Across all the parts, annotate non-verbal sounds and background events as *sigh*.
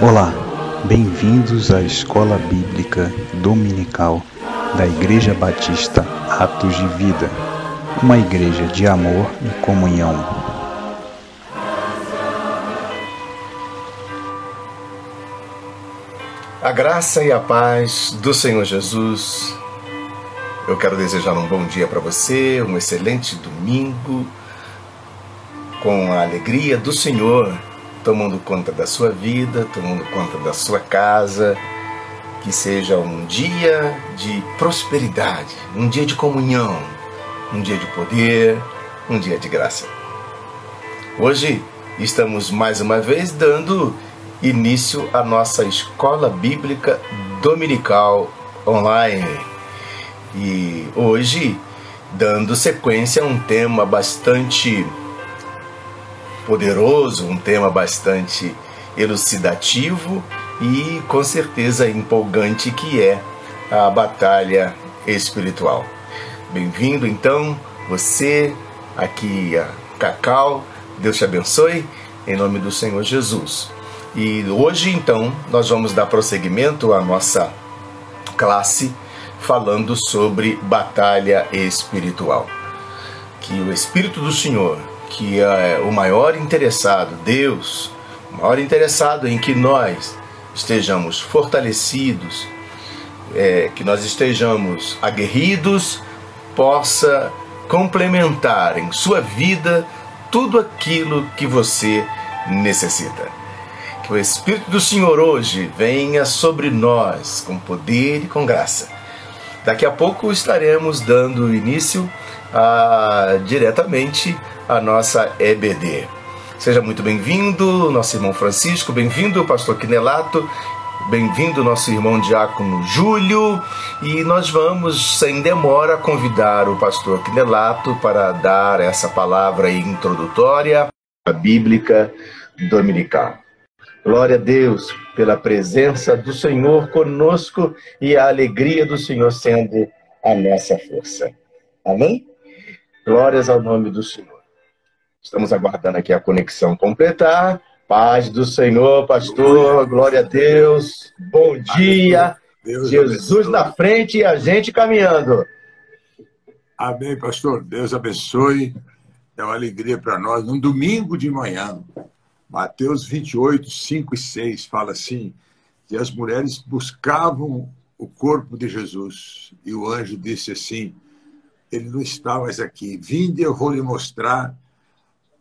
Olá, bem-vindos à Escola Bíblica Dominical da Igreja Batista Atos de Vida, uma igreja de amor e comunhão. A graça e a paz do Senhor Jesus. Eu quero desejar um bom dia para você, um excelente domingo, com a alegria do Senhor tomando conta da sua vida, tomando conta da sua casa. Que seja um dia de prosperidade, um dia de comunhão, um dia de poder, um dia de graça. Hoje estamos mais uma vez dando início à nossa escola bíblica dominical online. E hoje, dando sequência a um tema bastante poderoso, um tema bastante elucidativo e com certeza empolgante que é a batalha espiritual. Bem-vindo então, você aqui a Cacau, Deus te abençoe em nome do Senhor Jesus. E hoje então nós vamos dar prosseguimento à nossa classe falando sobre batalha espiritual. Que o Espírito do Senhor que é o maior interessado, Deus, o maior interessado em que nós estejamos fortalecidos, é, que nós estejamos aguerridos, possa complementar em sua vida tudo aquilo que você necessita. Que o Espírito do Senhor hoje venha sobre nós com poder e com graça. Daqui a pouco estaremos dando início diretamente a nossa EBD. Seja muito bem-vindo, nosso irmão Francisco, bem-vindo, pastor Quinelato, bem-vindo, nosso irmão diácono Júlio, e nós vamos, sem demora, convidar o pastor Quinelato para dar essa palavra introdutória bíblica dominical. Glória a Deus pela presença do Senhor conosco e a alegria do Senhor sendo a nossa força. Amém? Glórias ao nome do Senhor. Estamos aguardando aqui a conexão completar. Paz do Senhor, pastor. Glória a Deus. Bom dia. Deus Jesus abençoe. na frente e a gente caminhando. Amém, pastor. Deus abençoe. É uma alegria para nós. Um domingo de manhã, Mateus 28, 5 e 6 fala assim: que as mulheres buscavam o corpo de Jesus. E o anjo disse assim: Ele não está mais aqui. Vinde, eu vou lhe mostrar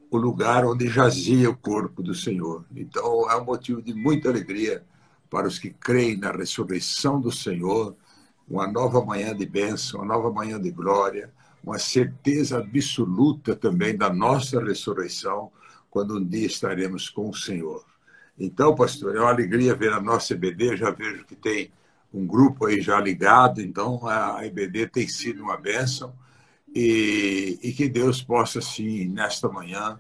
o lugar onde jazia o corpo do Senhor. Então, é um motivo de muita alegria para os que creem na ressurreição do Senhor, uma nova manhã de bênção, uma nova manhã de glória, uma certeza absoluta também da nossa ressurreição, quando um dia estaremos com o Senhor. Então, pastor, é uma alegria ver a nossa EBD, já vejo que tem um grupo aí já ligado, então a EBD tem sido uma bênção e, e que Deus possa, sim, nesta manhã,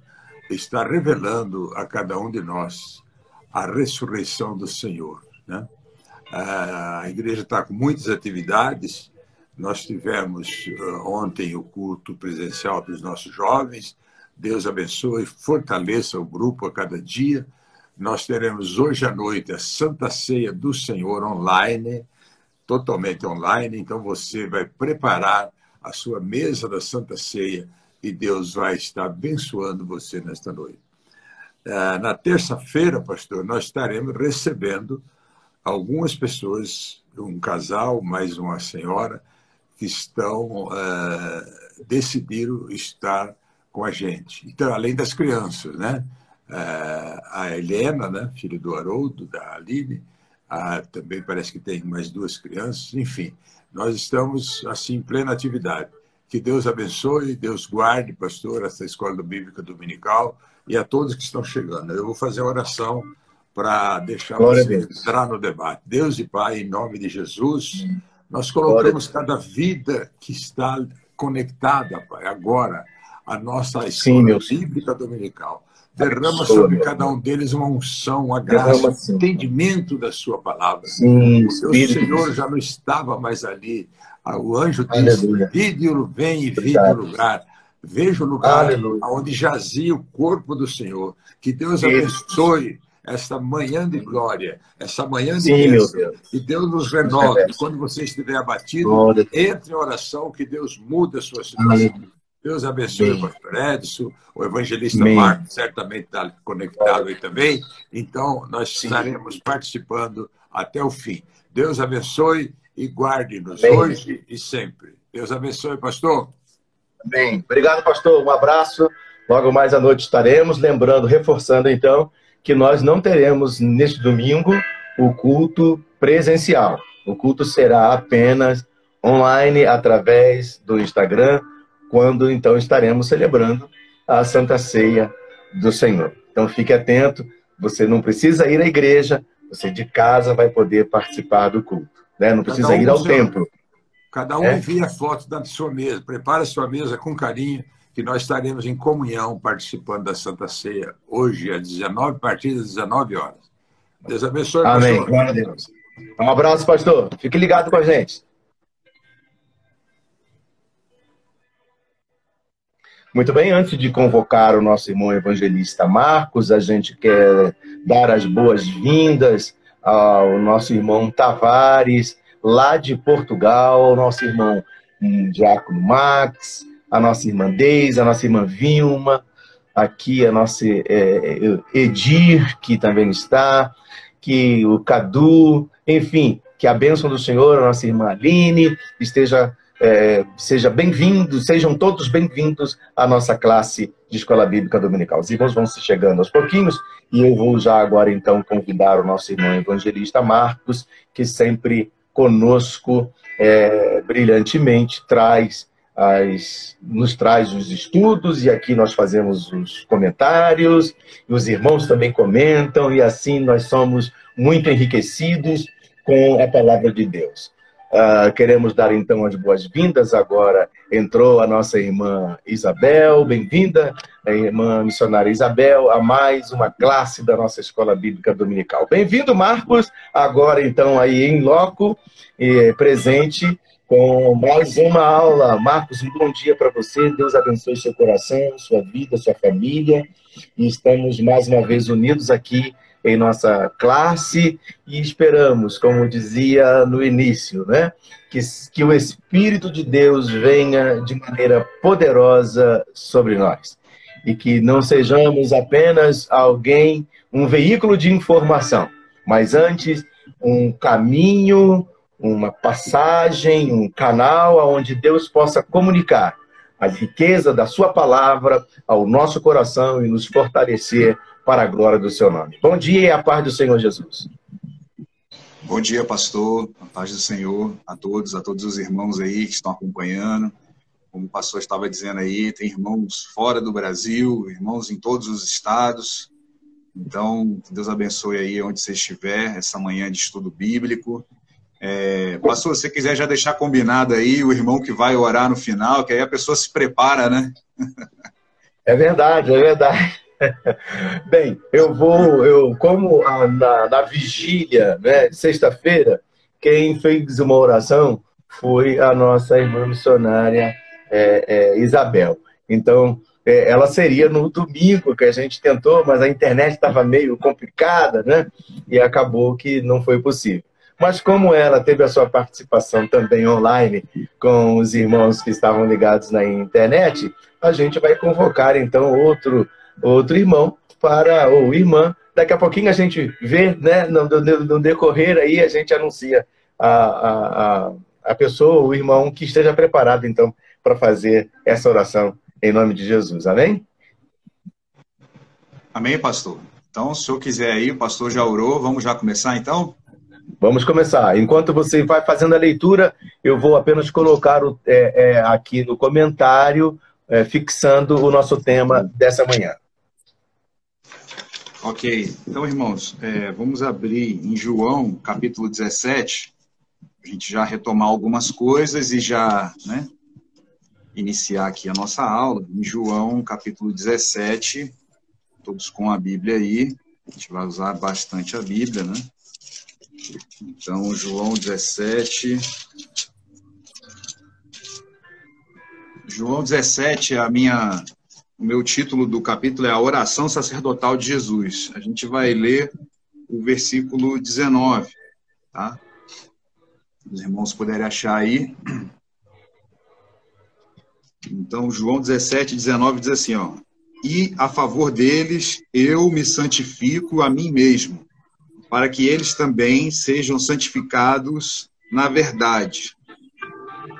estar revelando a cada um de nós a ressurreição do Senhor. Né? A igreja está com muitas atividades. Nós tivemos uh, ontem o culto presencial dos nossos jovens. Deus abençoe fortaleça o grupo a cada dia. Nós teremos hoje à noite a Santa Ceia do Senhor online, totalmente online. Então você vai preparar a sua mesa da Santa Ceia e Deus vai estar abençoando você nesta noite. Ah, na terça-feira, pastor, nós estaremos recebendo algumas pessoas, um casal, mais uma senhora, que estão uh, decidiram estar com a gente. Então, além das crianças, né? Uh, a Helena, né? filha do Haroldo, da Aline, uh, também parece que tem mais duas crianças, enfim. Nós estamos, assim, em plena atividade. Que Deus abençoe, Deus guarde, pastor, essa escola bíblica dominical e a todos que estão chegando. Eu vou fazer a oração para deixar Glória você entrar no debate. Deus e Pai, em nome de Jesus, nós colocamos cada vida que está conectada, Pai, agora, a nossa escola Sim, bíblica dominical. Derrama sobre cada um deles uma unção, uma graça, um entendimento da sua palavra. Sim, o Senhor já não estava mais ali. Ah, o anjo disse, vide, vem e vide o lugar. Veja o lugar Aleluia. onde jazia o corpo do Senhor. Que Deus abençoe essa manhã de glória, essa manhã de Sim, Deus. E Deus nos renove. Quando você estiver abatido, entre em oração que Deus muda a sua situação. Deus abençoe Amém. o pastor Edson, o evangelista. Marcos certamente está conectado aí também. Então, nós Sim. estaremos participando até o fim. Deus abençoe e guarde-nos hoje e sempre. Deus abençoe, pastor. Bem, obrigado, pastor. Um abraço. Logo mais à noite estaremos. Lembrando, reforçando então, que nós não teremos neste domingo o culto presencial. O culto será apenas online através do Instagram, quando então estaremos celebrando a Santa Ceia do Senhor. Então fique atento, você não precisa ir à igreja, você de casa vai poder participar do culto. Né? Não precisa um ir ao templo. Cada um é? envia foto da sua mesa, prepara a sua mesa com carinho, que nós estaremos em comunhão participando da Santa Ceia hoje, às 19, a partir das 19 horas. Deus abençoe. Amém. Glória a Deus. Um abraço, pastor. Fique ligado com a gente. Muito bem, antes de convocar o nosso irmão evangelista Marcos, a gente quer dar as boas-vindas ao nosso irmão Tavares, lá de Portugal, ao nosso irmão um, Diácono Max, a nossa irmã Deise, a nossa irmã Vilma, aqui a nossa é, é, Edir, que também está, que o Cadu, enfim, que a bênção do Senhor, a nossa irmã Aline, esteja é, seja bem-vindo, sejam todos bem-vindos à nossa classe de Escola Bíblica Dominical. Os irmãos vão se chegando aos pouquinhos e eu vou já agora então convidar o nosso irmão evangelista Marcos, que sempre conosco é, brilhantemente traz as, nos traz os estudos e aqui nós fazemos os comentários e os irmãos também comentam e assim nós somos muito enriquecidos com a palavra de Deus. Uh, queremos dar então as boas-vindas. Agora entrou a nossa irmã Isabel, bem-vinda, irmã missionária Isabel, a mais uma classe da nossa escola bíblica dominical. Bem-vindo, Marcos, agora então aí em loco, eh, presente com mais uma aula. Marcos, um bom dia para você. Deus abençoe seu coração, sua vida, sua família. E estamos mais uma vez unidos aqui em nossa classe e esperamos, como dizia no início, né, que, que o Espírito de Deus venha de maneira poderosa sobre nós. E que não sejamos apenas alguém, um veículo de informação, mas antes um caminho, uma passagem, um canal aonde Deus possa comunicar a riqueza da sua palavra ao nosso coração e nos fortalecer para a glória do seu nome. Bom dia e a paz do Senhor Jesus. Bom dia, pastor. A paz do Senhor a todos, a todos os irmãos aí que estão acompanhando. Como o pastor estava dizendo aí, tem irmãos fora do Brasil, irmãos em todos os estados. Então, Deus abençoe aí onde você estiver, essa manhã de estudo bíblico. É, pastor, se você quiser já deixar combinado aí o irmão que vai orar no final, que aí a pessoa se prepara, né? É verdade, é verdade. *laughs* Bem, eu vou, eu como a, na, na vigília, né, sexta-feira, quem fez uma oração foi a nossa irmã missionária é, é, Isabel. Então, é, ela seria no domingo que a gente tentou, mas a internet estava meio complicada, né? E acabou que não foi possível. Mas como ela teve a sua participação também online com os irmãos que estavam ligados na internet, a gente vai convocar então outro outro irmão para ou irmã. Daqui a pouquinho a gente vê, né, no, no, no decorrer aí a gente anuncia a, a, a pessoa, o irmão que esteja preparado então para fazer essa oração em nome de Jesus. Amém? Amém, pastor. Então, se o senhor quiser aí, o pastor já orou, vamos já começar então? Vamos começar. Enquanto você vai fazendo a leitura, eu vou apenas colocar o, é, é, aqui no comentário, é, fixando o nosso tema dessa manhã. Ok, então, irmãos, é, vamos abrir em João, capítulo 17, a gente já retomar algumas coisas e já né, iniciar aqui a nossa aula. Em João, capítulo 17, todos com a Bíblia aí, a gente vai usar bastante a Bíblia, né? Então, João 17. João 17, a minha o meu título do capítulo é A Oração Sacerdotal de Jesus. A gente vai ler o versículo 19, tá? Os irmãos puderem achar aí. Então, João 17, 19 diz assim, ó. E a favor deles eu me santifico a mim mesmo, para que eles também sejam santificados na verdade.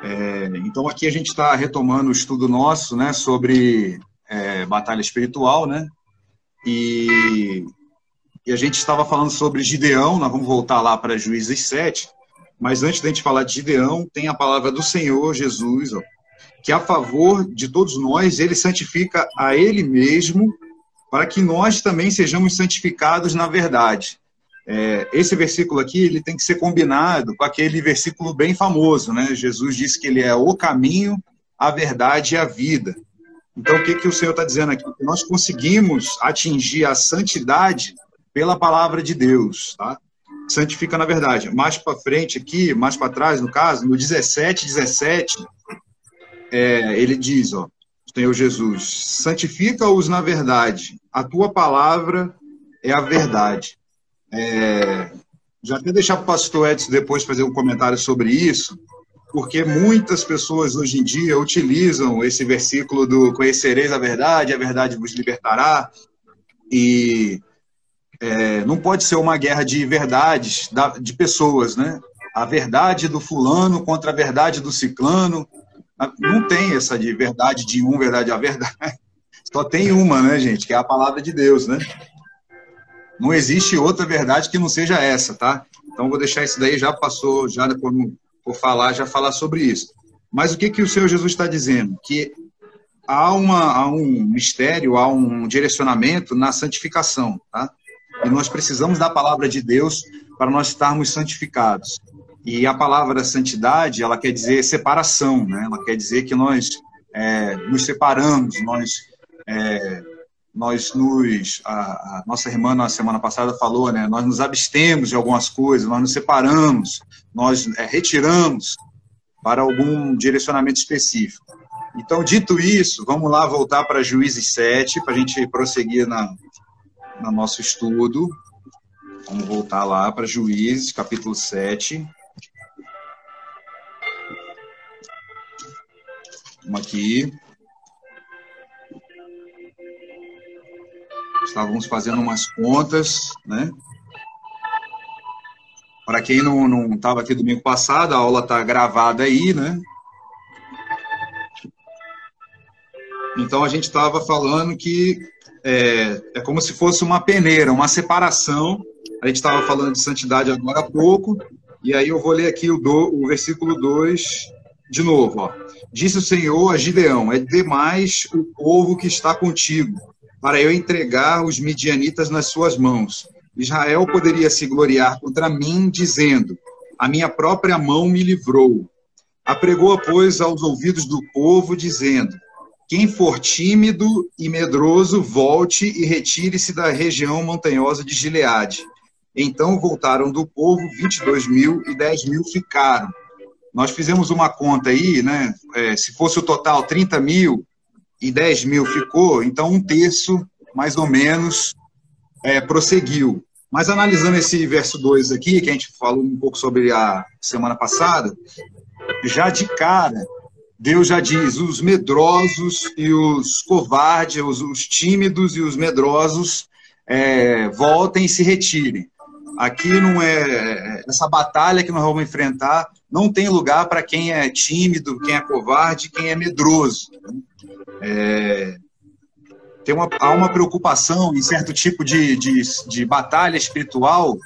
É, então, aqui a gente está retomando o estudo nosso né, sobre batalha espiritual, né? E, e, a gente estava falando sobre Gideão, nós vamos voltar lá para Juízes 7, mas antes da gente falar de Gideão, tem a palavra do Senhor Jesus, ó, que a favor de todos nós, ele santifica a ele mesmo, para que nós também sejamos santificados na verdade. É, esse versículo aqui ele tem que ser combinado com aquele versículo bem famoso, né? Jesus disse que ele é o caminho, a verdade e a vida. Então, o que, que o Senhor está dizendo aqui? Nós conseguimos atingir a santidade pela palavra de Deus, tá? Santifica na verdade. Mais para frente aqui, mais para trás, no caso, no 17, 17, é, ele diz, ó, Senhor Jesus, santifica-os na verdade. A tua palavra é a verdade. É, já até deixar para o pastor Edson depois fazer um comentário sobre isso, porque muitas pessoas hoje em dia utilizam esse versículo do conhecereis a verdade, a verdade vos libertará, e é, não pode ser uma guerra de verdades de pessoas, né? A verdade do fulano contra a verdade do ciclano, não tem essa de verdade de um, verdade a verdade. *laughs* Só tem uma, né, gente? Que é a palavra de Deus, né? Não existe outra verdade que não seja essa, tá? Então vou deixar isso daí já passou, já quando for falar, já falar sobre isso. Mas o que que o Senhor Jesus está dizendo? Que há, uma, há um mistério, há um direcionamento na santificação, tá? E nós precisamos da palavra de Deus para nós estarmos santificados. E a palavra santidade, ela quer dizer separação, né? Ela quer dizer que nós é, nos separamos, nós é, nós nos a, a, nossa irmã na semana passada falou, né? Nós nos abstemos de algumas coisas, nós nos separamos, nós é, retiramos para algum direcionamento específico. Então, dito isso, vamos lá voltar para Juízes 7, para a gente prosseguir na, no nosso estudo. Vamos voltar lá para Juízes, capítulo 7. Vamos aqui. Estávamos fazendo umas contas, né? Para quem não estava aqui domingo passado, a aula está gravada aí, né? Então a gente estava falando que é, é, como se fosse uma peneira, uma separação. A gente estava falando de santidade agora há pouco, e aí eu vou ler aqui o, do, o versículo 2 de novo. Ó. Disse o Senhor a Gideão: É demais o povo que está contigo para eu entregar os midianitas nas suas mãos. Israel poderia se gloriar contra mim, dizendo: A minha própria mão me livrou. Apregou, pois, aos ouvidos do povo, dizendo: Quem for tímido e medroso, volte e retire-se da região montanhosa de Gileade. Então voltaram do povo 22 mil e 10 mil ficaram. Nós fizemos uma conta aí, né? É, se fosse o total 30 mil, e 10 mil ficou, então um terço, mais ou menos, é, prosseguiu. Mas analisando esse verso 2 aqui, que a gente falou um pouco sobre a semana passada, já de cara, Deus já diz: os medrosos e os covardes, os, os tímidos e os medrosos é, voltem e se retirem. Aqui não é essa batalha que nós vamos enfrentar, não tem lugar para quem é tímido, quem é covarde, quem é medroso. É, tem uma, há uma preocupação em certo tipo de, de, de batalha espiritual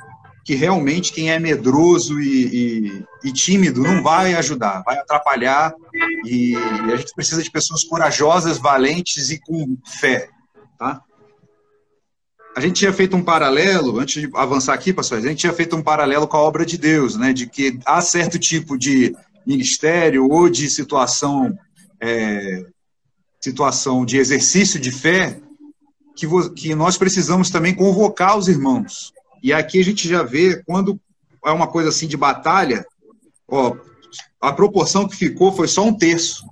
que realmente quem é medroso e, e, e, tímido não vai ajudar, vai atrapalhar. E, a gente precisa de pessoas corajosas, valentes e com fé. Tá? A gente tinha feito um paralelo, antes de avançar aqui, pastor, a gente tinha feito um paralelo com a obra de Deus, né? De que há certo tipo de ministério ou de situação é, situação de exercício de fé, que, que nós precisamos também convocar os irmãos. E aqui a gente já vê, quando é uma coisa assim de batalha, ó, a proporção que ficou foi só um terço.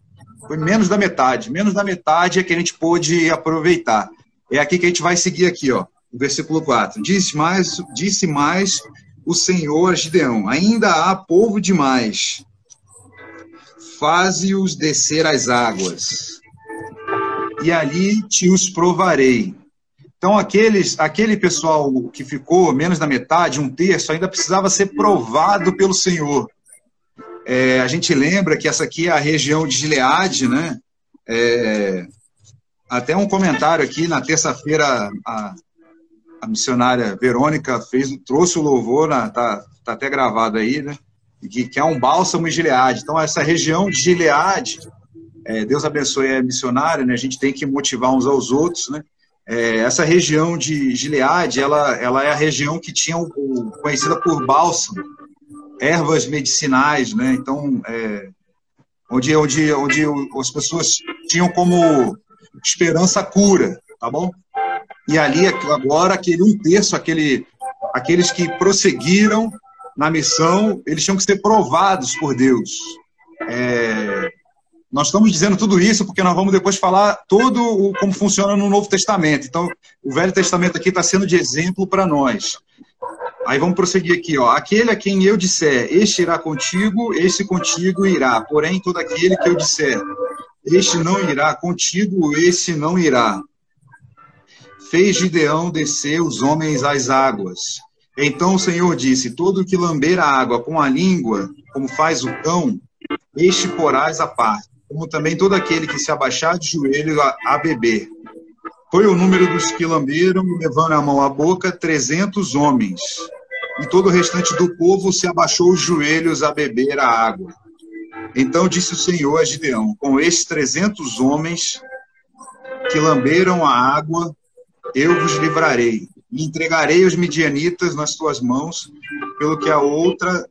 Foi menos da metade. Menos da metade é que a gente pôde aproveitar. É aqui que a gente vai seguir aqui, ó. O versículo 4. Disse mais, disse mais o Senhor a Gideão: Ainda há povo demais. Faze-os descer as águas, e ali te os provarei. Então, aqueles, aquele pessoal que ficou menos da metade, um terço, ainda precisava ser provado pelo Senhor. É, a gente lembra que essa aqui é a região de Gileade, né? É, até um comentário aqui na terça-feira a, a, missionária Verônica fez trouxe o louvor, na, tá, tá até gravado aí, né? Que, que é um bálsamo em Gileade. Então essa região de Gileade, é, Deus abençoe a missionária, né? A gente tem que motivar uns aos outros, né? É, essa região de Gileade, ela, ela é a região que tinha o, o conhecida por bálsamo, ervas medicinais, né? Então, é, onde, onde, onde as pessoas tinham como esperança a cura, tá bom? E ali, agora, aquele um terço, aquele, aqueles que prosseguiram na missão, eles tinham que ser provados por Deus. É, nós estamos dizendo tudo isso porque nós vamos depois falar todo o, como funciona no Novo Testamento. Então, o Velho Testamento aqui está sendo de exemplo para nós. Aí vamos prosseguir aqui, ó. Aquele a quem eu disser, este irá contigo, este contigo irá. Porém, todo aquele que eu disser, este não irá contigo, este não irá. Fez Gideão descer os homens às águas. Então o Senhor disse: Todo que lamber a água com a língua, como faz o cão, este porás à parte, como também todo aquele que se abaixar de joelho a, a beber. Foi o número dos que lamberam, levando a mão à boca, trezentos homens. E todo o restante do povo se abaixou os joelhos a beber a água. Então disse o Senhor a Gideão: Com estes trezentos homens que lamberam a água, eu vos livrarei, e entregarei os midianitas nas tuas mãos, pelo que a outra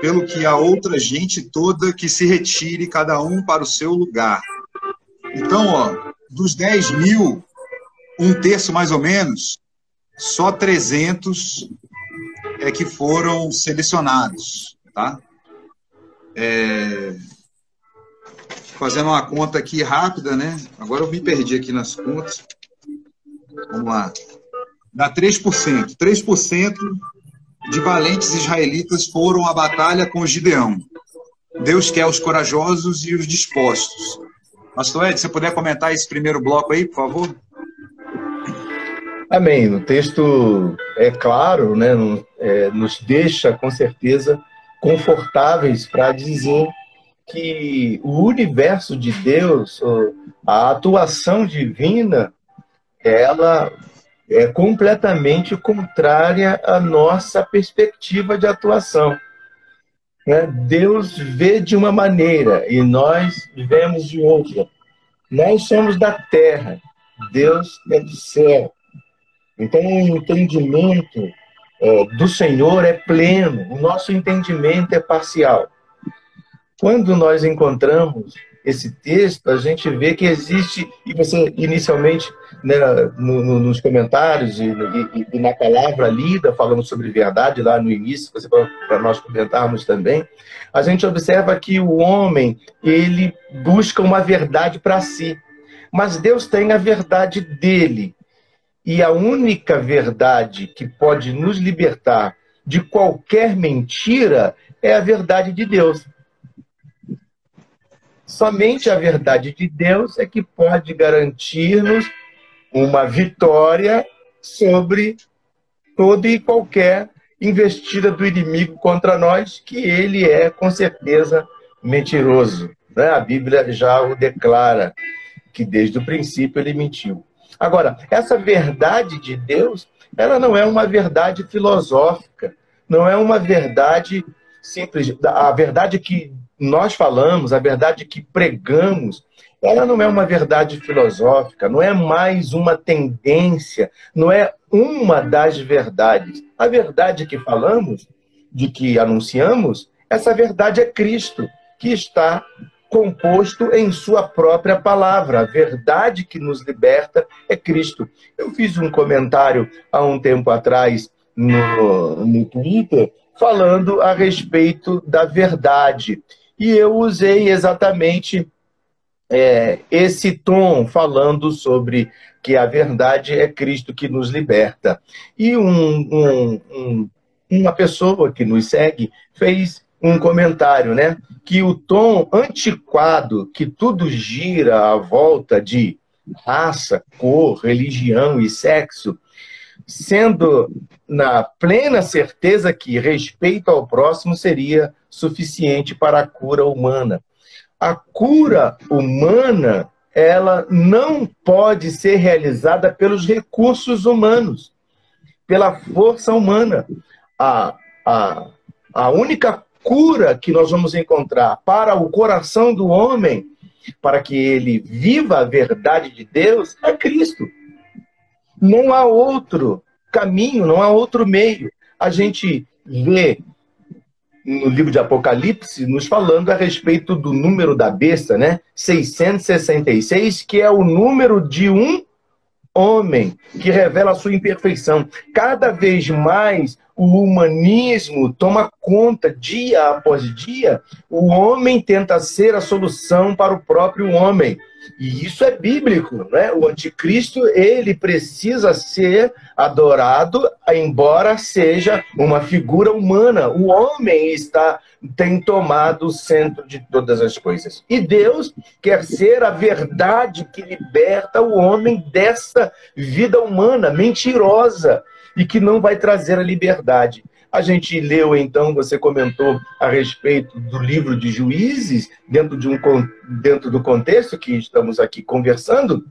pelo que a outra gente toda que se retire, cada um para o seu lugar. Então, ó, dos 10 mil, um terço mais ou menos, só 300 é que foram selecionados, tá? É... Fazendo uma conta aqui rápida, né? Agora eu me perdi aqui nas contas. Vamos lá. Dá 3%. 3% de valentes israelitas foram à batalha com Gideão. Deus quer os corajosos e os dispostos. Pastor Ed, se puder comentar esse primeiro bloco aí, por favor. Amém. O texto é claro, né? É, nos deixa com certeza confortáveis para dizer que o universo de Deus, a atuação divina, ela é completamente contrária à nossa perspectiva de atuação. Né? Deus vê de uma maneira e nós vemos de outra. Nós somos da terra, Deus é do céu. Então, o entendimento é, do Senhor é pleno, o nosso entendimento é parcial. Quando nós encontramos esse texto, a gente vê que existe, e você inicialmente, né, no, no, nos comentários e, e, e, na palavra lida, falando sobre verdade, lá no início, para nós comentarmos também, a gente observa que o homem, ele busca uma verdade para si, mas Deus tem a verdade dele. E a única verdade que pode nos libertar de qualquer mentira é a verdade de Deus. Somente a verdade de Deus é que pode garantir-nos uma vitória sobre toda e qualquer investida do inimigo contra nós, que ele é, com certeza, mentiroso. Né? A Bíblia já o declara, que desde o princípio ele mentiu. Agora, essa verdade de Deus, ela não é uma verdade filosófica, não é uma verdade simples. A verdade que nós falamos, a verdade que pregamos, ela não é uma verdade filosófica, não é mais uma tendência, não é uma das verdades. A verdade que falamos, de que anunciamos, essa verdade é Cristo, que está composto em sua própria palavra. A verdade que nos liberta é Cristo. Eu fiz um comentário há um tempo atrás no, no Twitter falando a respeito da verdade. E eu usei exatamente é, esse tom falando sobre que a verdade é Cristo que nos liberta. E um, um, um, uma pessoa que nos segue fez um comentário, né? Que o tom antiquado, que tudo gira à volta de raça, cor, religião e sexo, sendo na plena certeza que respeito ao próximo seria suficiente para a cura humana. A cura humana, ela não pode ser realizada pelos recursos humanos, pela força humana. A, a, a única cura que nós vamos encontrar para o coração do homem, para que ele viva a verdade de Deus, é Cristo. Não há outro caminho, não há outro meio. A gente vê no livro de Apocalipse nos falando a respeito do número da besta, né? 666, que é o número de um homem, que revela a sua imperfeição. Cada vez mais o humanismo toma conta, dia após dia, o homem tenta ser a solução para o próprio homem. E isso é bíblico, né? O anticristo, ele precisa ser adorado, embora seja uma figura humana. O homem está tem tomado o centro de todas as coisas. E Deus quer ser a verdade que liberta o homem dessa vida humana mentirosa e que não vai trazer a liberdade. A gente leu, então, você comentou a respeito do livro de Juízes, dentro, de um, dentro do contexto que estamos aqui conversando.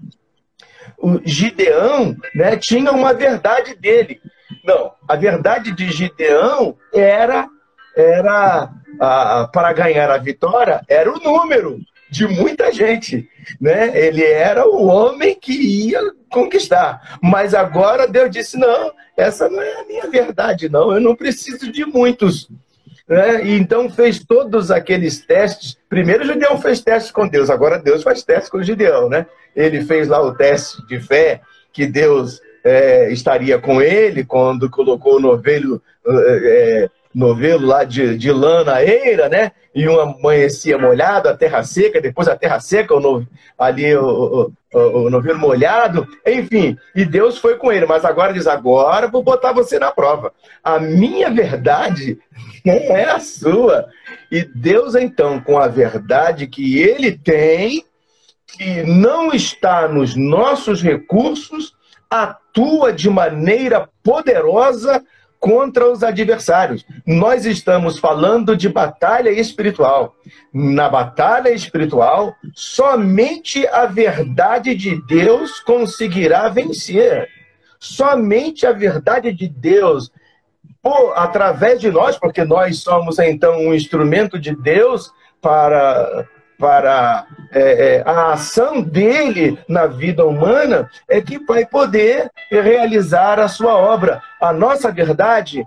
O Gideão né, tinha uma verdade dele. Não, a verdade de Gideão era, era a, para ganhar a vitória, era o número de muita gente. Né? Ele era o homem que ia conquistar. Mas agora Deus disse: não, essa não é a minha verdade, não. Eu não preciso de muitos. Né? E então fez todos aqueles testes. Primeiro Gideão fez testes com Deus, agora Deus faz testes com Gideão. Né? Ele fez lá o teste de fé, que Deus é, estaria com ele quando colocou o novelho é, novelo lá de, de lã na eira, né? E uma amanhecia molhado, a terra seca, depois a terra seca, o no, ali o, o, o, novelo molhado, enfim. E Deus foi com ele, mas agora diz: agora vou botar você na prova. A minha verdade *laughs* não é a sua. E Deus, então, com a verdade que ele tem, que não está nos nossos recursos, atua de maneira poderosa contra os adversários. Nós estamos falando de batalha espiritual. Na batalha espiritual, somente a verdade de Deus conseguirá vencer. Somente a verdade de Deus, por, através de nós, porque nós somos então um instrumento de Deus para para é, é, a ação dele na vida humana, é que vai poder realizar a sua obra. A nossa verdade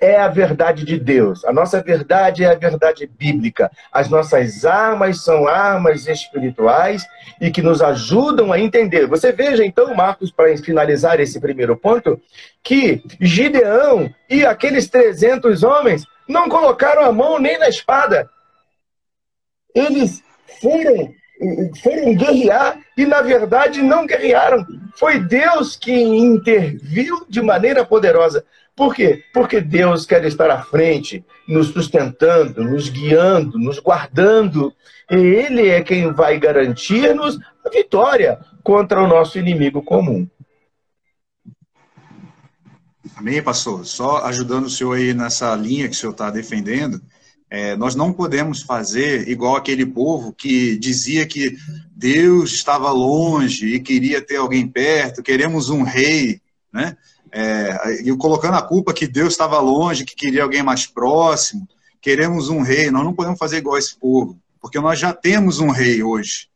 é a verdade de Deus. A nossa verdade é a verdade bíblica. As nossas armas são armas espirituais e que nos ajudam a entender. Você veja então, Marcos, para finalizar esse primeiro ponto, que Gideão e aqueles 300 homens não colocaram a mão nem na espada eles foram, foram guerrear e, na verdade, não guerrearam. Foi Deus que interviu de maneira poderosa. Por quê? Porque Deus quer estar à frente, nos sustentando, nos guiando, nos guardando. E Ele é quem vai garantir-nos a vitória contra o nosso inimigo comum. Amém, pastor. Só ajudando o senhor aí nessa linha que o senhor está defendendo, é, nós não podemos fazer igual aquele povo que dizia que Deus estava longe e queria ter alguém perto, queremos um rei, né? É, e colocando a culpa que Deus estava longe, que queria alguém mais próximo, queremos um rei. Nós não podemos fazer igual esse povo, porque nós já temos um rei hoje.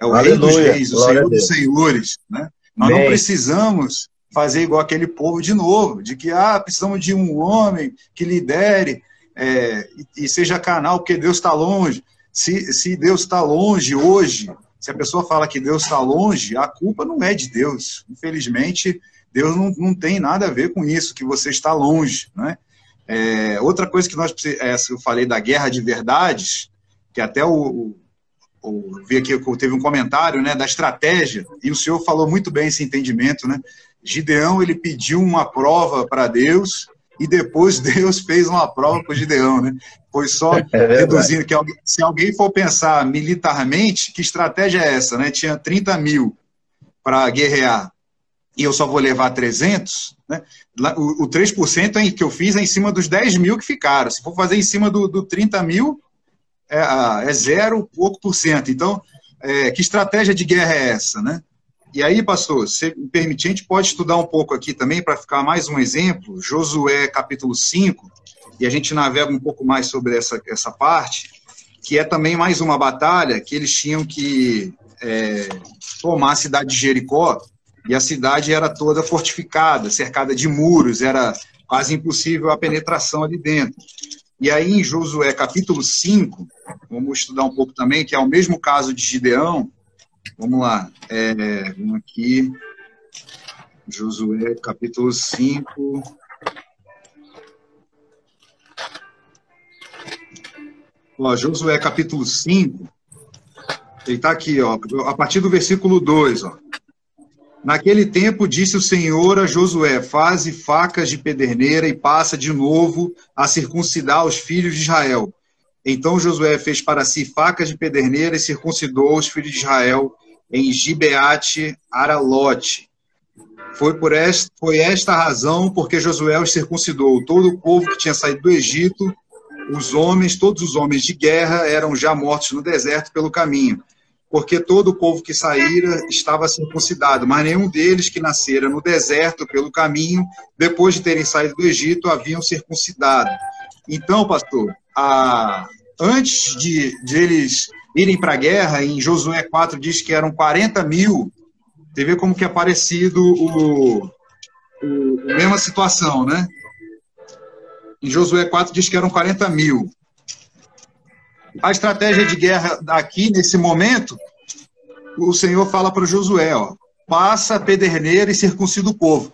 É o Aleluia, rei dos reis, o senhor dos senhores, né? Nós Bem. não precisamos fazer igual aquele povo de novo, de que ah, precisamos de um homem que lidere é, e, seja canal, porque Deus está longe. Se, se Deus está longe hoje, se a pessoa fala que Deus está longe, a culpa não é de Deus. Infelizmente, Deus não, não tem nada a ver com isso, que você está longe. Né? É, outra coisa que nós é, eu falei da guerra de verdades, que até o, eu vi aqui teve um comentário né, da estratégia, e o senhor falou muito bem esse entendimento, né? Gideão, ele pediu uma prova para Deus, e depois *laughs* Deus fez uma prova para Gideão, né? Foi só *laughs* é reduzindo, que se alguém for pensar militarmente, que estratégia é essa, né? Tinha 30 mil para guerrear, e eu só vou levar 300, né? o, o 3% que eu fiz é em cima dos 10 mil que ficaram. Se for fazer em cima do, do 30 mil, é, é zero pouco por cento. Então, é, que estratégia de guerra é essa, né? E aí, pastor, se permitir, a gente pode estudar um pouco aqui também para ficar mais um exemplo, Josué capítulo 5, e a gente navega um pouco mais sobre essa, essa parte, que é também mais uma batalha que eles tinham que é, tomar a cidade de Jericó, e a cidade era toda fortificada, cercada de muros, era quase impossível a penetração ali dentro. E aí, em Josué capítulo 5, vamos estudar um pouco também, que é o mesmo caso de Gideão. Vamos lá, é, vamos aqui. Josué capítulo 5. Ó, Josué capítulo 5, ele está aqui, ó, a partir do versículo 2, ó. Naquele tempo disse o Senhor a Josué: Faze facas de pederneira e passa de novo a circuncidar os filhos de Israel. Então Josué fez para si facas de pederneira e circuncidou os filhos de Israel em Gibeate Aralote. Foi por esta, foi esta razão porque Josué os circuncidou. Todo o povo que tinha saído do Egito, os homens, todos os homens de guerra, eram já mortos no deserto pelo caminho porque todo o povo que saíra estava circuncidado, mas nenhum deles que nascera no deserto pelo caminho, depois de terem saído do Egito, haviam circuncidado. Então, pastor, a, antes de, de eles irem para a guerra, em Josué 4 diz que eram 40 mil, você vê como que é parecido o, o, a mesma situação, né? Em Josué 4 diz que eram 40 mil. A estratégia de guerra aqui, nesse momento, o Senhor fala para Josué, ó, passa a pederneira e circuncida o povo.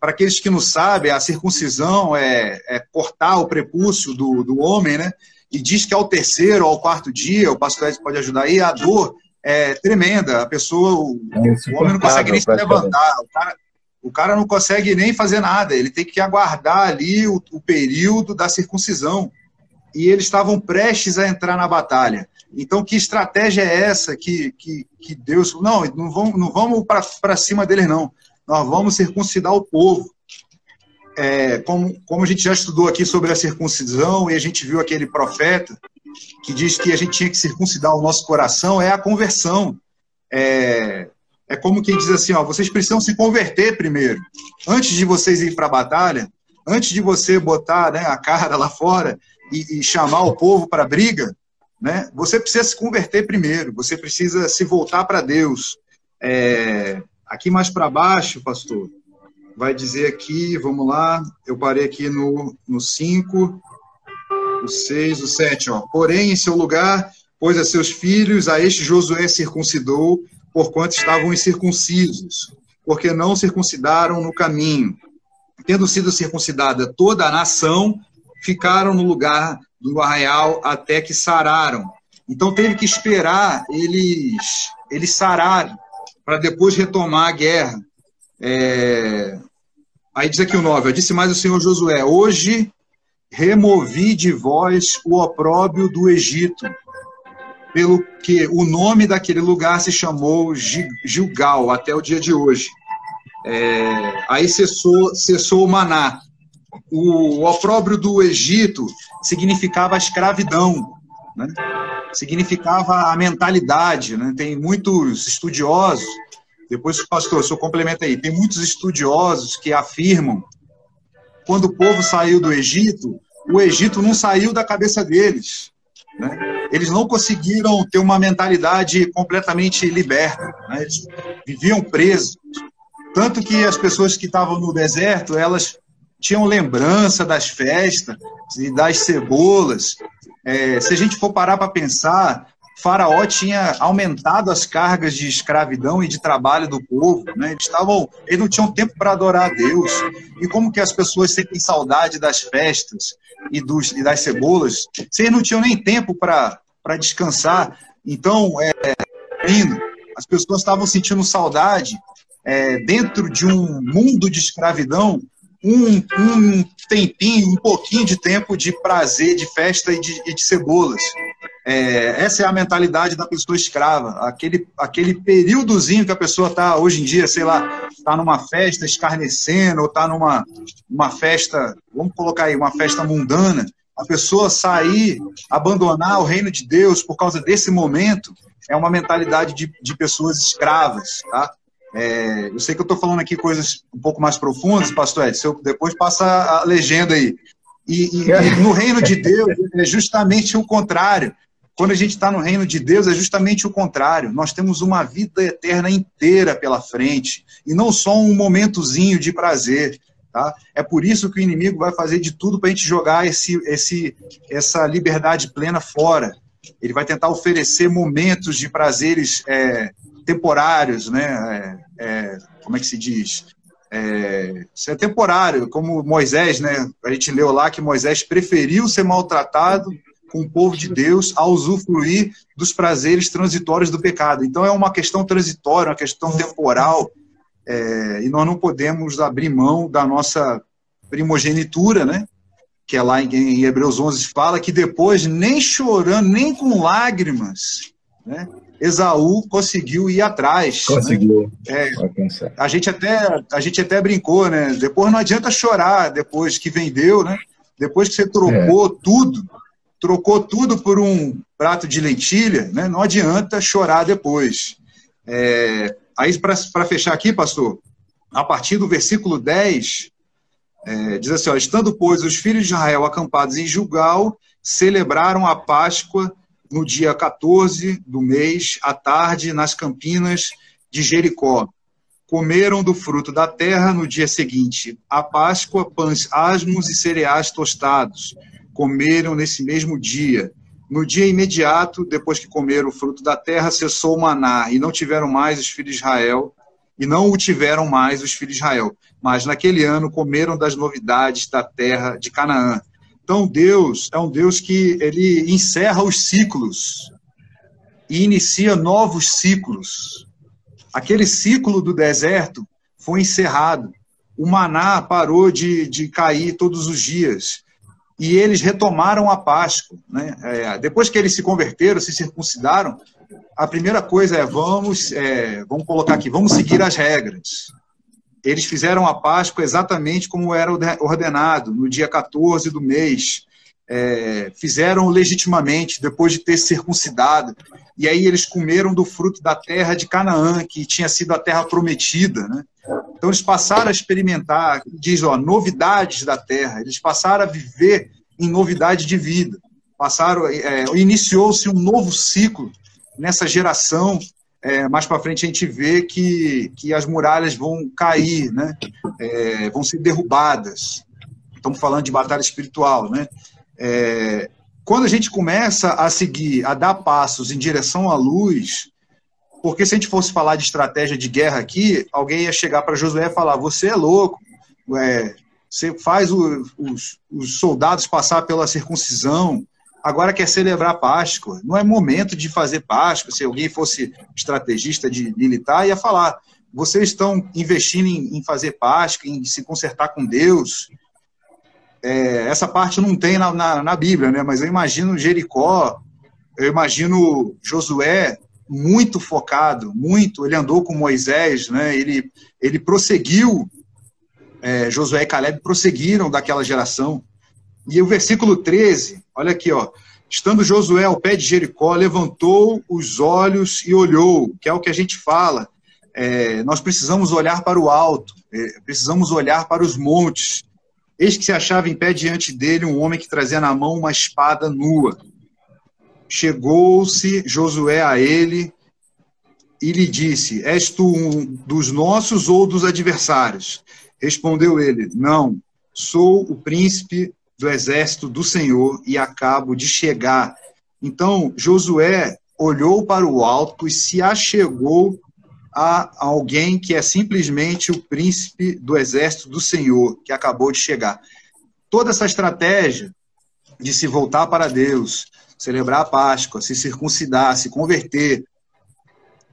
Para aqueles que não sabem, a circuncisão é, é cortar o prepúcio do, do homem, né? E diz que ao terceiro ou ao quarto dia, o pastor Ed pode ajudar aí, a dor é tremenda. A pessoa, o, é o homem não consegue nem se levantar. O cara, o cara não consegue nem fazer nada. Ele tem que aguardar ali o, o período da circuncisão e eles estavam prestes a entrar na batalha. Então, que estratégia é essa que, que, que Deus. Não, não vamos, não vamos para cima deles, não. Nós vamos circuncidar o povo. É, como, como a gente já estudou aqui sobre a circuncisão, e a gente viu aquele profeta que diz que a gente tinha que circuncidar o nosso coração, é a conversão. É, é como quem diz assim: ó, vocês precisam se converter primeiro. Antes de vocês ir para a batalha, antes de você botar né, a cara lá fora, e, e chamar o povo para briga, né? Você precisa se converter primeiro, você precisa se voltar para Deus. É, aqui mais para baixo, pastor, vai dizer aqui, vamos lá, eu parei aqui no 5, o 6, o 7, ó. Porém, em seu lugar, pôs a seus filhos, a este Josué circuncidou, porquanto estavam incircuncisos, porque não circuncidaram no caminho. Tendo sido circuncidada toda a nação, ficaram no lugar do arraial até que sararam. Então teve que esperar eles, eles sararem para depois retomar a guerra. É... Aí diz aqui o 9: Disse mais o Senhor Josué: Hoje removi de vós o opróbio do Egito, pelo que o nome daquele lugar se chamou Gilgal até o dia de hoje. É... Aí cessou, cessou o maná o opróbrio do Egito significava a escravidão, né? significava a mentalidade. Né? Tem muitos estudiosos, depois, pastor, o senhor complementa aí, tem muitos estudiosos que afirmam quando o povo saiu do Egito, o Egito não saiu da cabeça deles. Né? Eles não conseguiram ter uma mentalidade completamente liberta. Né? Eles viviam presos. Tanto que as pessoas que estavam no deserto, elas tinham lembrança das festas e das cebolas. É, se a gente for parar para pensar, Faraó tinha aumentado as cargas de escravidão e de trabalho do povo, né? Eles estavam, eles não tinham tempo para adorar a Deus. E como que as pessoas sentem saudade das festas e, dos, e das cebolas? Se eles não tinham nem tempo para descansar, Então, é, as pessoas estavam sentindo saudade é, dentro de um mundo de escravidão, um, um, tempinho, um pouquinho de tempo de prazer, de festa e de, e de cebolas. É, essa é a mentalidade da pessoa escrava, aquele, aquele períodozinho que a pessoa está hoje em dia, sei lá, está numa festa escarnecendo, ou está numa uma festa, vamos colocar aí, uma festa mundana, a pessoa sair, abandonar o reino de Deus por causa desse momento, é uma mentalidade de, de pessoas escravas, tá? É, eu sei que eu estou falando aqui coisas um pouco mais profundas, pastor Ed, eu, depois passa a legenda aí. E, e, e, no reino de Deus é justamente o contrário. Quando a gente está no reino de Deus, é justamente o contrário. Nós temos uma vida eterna inteira pela frente, e não só um momentozinho de prazer. Tá? É por isso que o inimigo vai fazer de tudo para a gente jogar esse, esse, essa liberdade plena fora. Ele vai tentar oferecer momentos de prazeres é, temporários, né? É, é, como é que se diz? É, isso é temporário, como Moisés, né? A gente leu lá que Moisés preferiu ser maltratado com o povo de Deus a usufruir dos prazeres transitórios do pecado. Então é uma questão transitória, uma questão temporal, é, e nós não podemos abrir mão da nossa primogenitura, né? Que é lá em, em Hebreus 11 fala que depois, nem chorando, nem com lágrimas, né? Esaú conseguiu ir atrás. Né? Conseguiu. Né? É, a gente até a gente até brincou, né? Depois não adianta chorar depois que vendeu, né? Depois que você trocou é. tudo, trocou tudo por um prato de lentilha, né? não adianta chorar depois. É, aí, para fechar aqui, pastor, a partir do versículo 10, é, diz assim: ó, Estando, pois, os filhos de Israel acampados em Jugal, celebraram a Páscoa no dia 14 do mês, à tarde, nas campinas de Jericó. Comeram do fruto da terra no dia seguinte, a Páscoa, pães asmos e cereais tostados comeram nesse mesmo dia. No dia imediato, depois que comeram o fruto da terra, cessou o maná, e não tiveram mais os filhos de Israel, e não o tiveram mais os filhos de Israel. Mas naquele ano comeram das novidades da terra de Canaã. Então Deus é um Deus que ele encerra os ciclos e inicia novos ciclos. Aquele ciclo do deserto foi encerrado. O maná parou de, de cair todos os dias e eles retomaram a Páscoa. Né? É, depois que eles se converteram, se circuncidaram, a primeira coisa é vamos, é, vamos colocar aqui, vamos seguir as regras. Eles fizeram a Páscoa exatamente como era ordenado, no dia 14 do mês. É, fizeram legitimamente, depois de ter circuncidado. E aí eles comeram do fruto da terra de Canaã, que tinha sido a terra prometida. Né? Então eles passaram a experimentar, diz, ó, novidades da terra. Eles passaram a viver em novidade de vida. Passaram, é, iniciou-se um novo ciclo nessa geração. É, mais para frente a gente vê que, que as muralhas vão cair, né? É, vão ser derrubadas. Estamos falando de batalha espiritual, né? É, quando a gente começa a seguir, a dar passos em direção à luz, porque se a gente fosse falar de estratégia de guerra aqui, alguém ia chegar para Josué e falar: você é louco, é, você faz o, os, os, soldados passar pela circuncisão, agora quer celebrar Páscoa. Não é momento de fazer Páscoa. Se alguém fosse estrategista de militar, ia falar: vocês estão investindo em, em fazer Páscoa, em se consertar com Deus. É, essa parte não tem na, na, na Bíblia, né? mas eu imagino Jericó, eu imagino Josué muito focado, muito. Ele andou com Moisés, né? Ele ele prosseguiu. É, Josué e Caleb prosseguiram daquela geração. E o versículo 13, olha aqui, ó. Estando Josué ao pé de Jericó, levantou os olhos e olhou, que é o que a gente fala. É, nós precisamos olhar para o alto, é, precisamos olhar para os montes. Eis que se achava em pé diante dele um homem que trazia na mão uma espada nua. Chegou-se Josué a ele e lhe disse: És tu um dos nossos ou dos adversários? Respondeu ele: Não, sou o príncipe do exército do Senhor e acabo de chegar. Então Josué olhou para o alto e se achegou a alguém que é simplesmente o príncipe do exército do Senhor, que acabou de chegar. Toda essa estratégia de se voltar para Deus, celebrar a Páscoa, se circuncidar, se converter,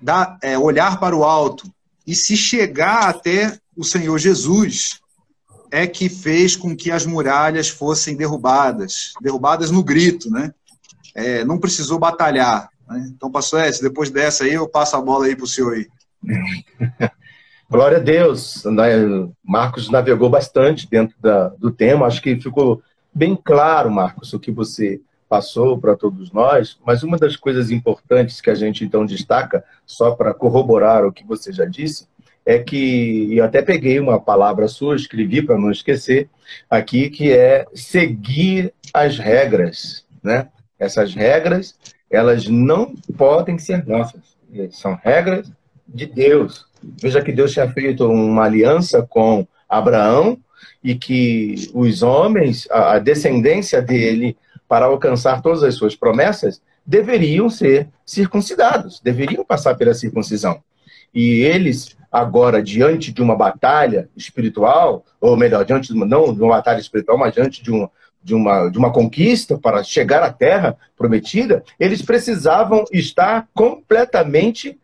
dar, é, olhar para o alto e se chegar até o Senhor Jesus, é que fez com que as muralhas fossem derrubadas, derrubadas no grito, né? É, não precisou batalhar. Né? Então, pastor Edson, depois dessa aí, eu passo a bola aí para o senhor aí. *laughs* Glória a Deus. Né? Marcos navegou bastante dentro da, do tema. Acho que ficou bem claro, Marcos, o que você passou para todos nós. Mas uma das coisas importantes que a gente então destaca, só para corroborar o que você já disse, é que eu até peguei uma palavra sua, escrevi para não esquecer aqui, que é seguir as regras, né? Essas regras, elas não podem ser nossas. São regras de Deus. Veja que Deus tinha feito uma aliança com Abraão e que os homens, a descendência dele, para alcançar todas as suas promessas, deveriam ser circuncidados, deveriam passar pela circuncisão. E eles agora diante de uma batalha espiritual, ou melhor, diante de uma, não de uma batalha espiritual, mas diante de uma, de uma, de uma conquista para chegar à terra prometida, eles precisavam estar completamente,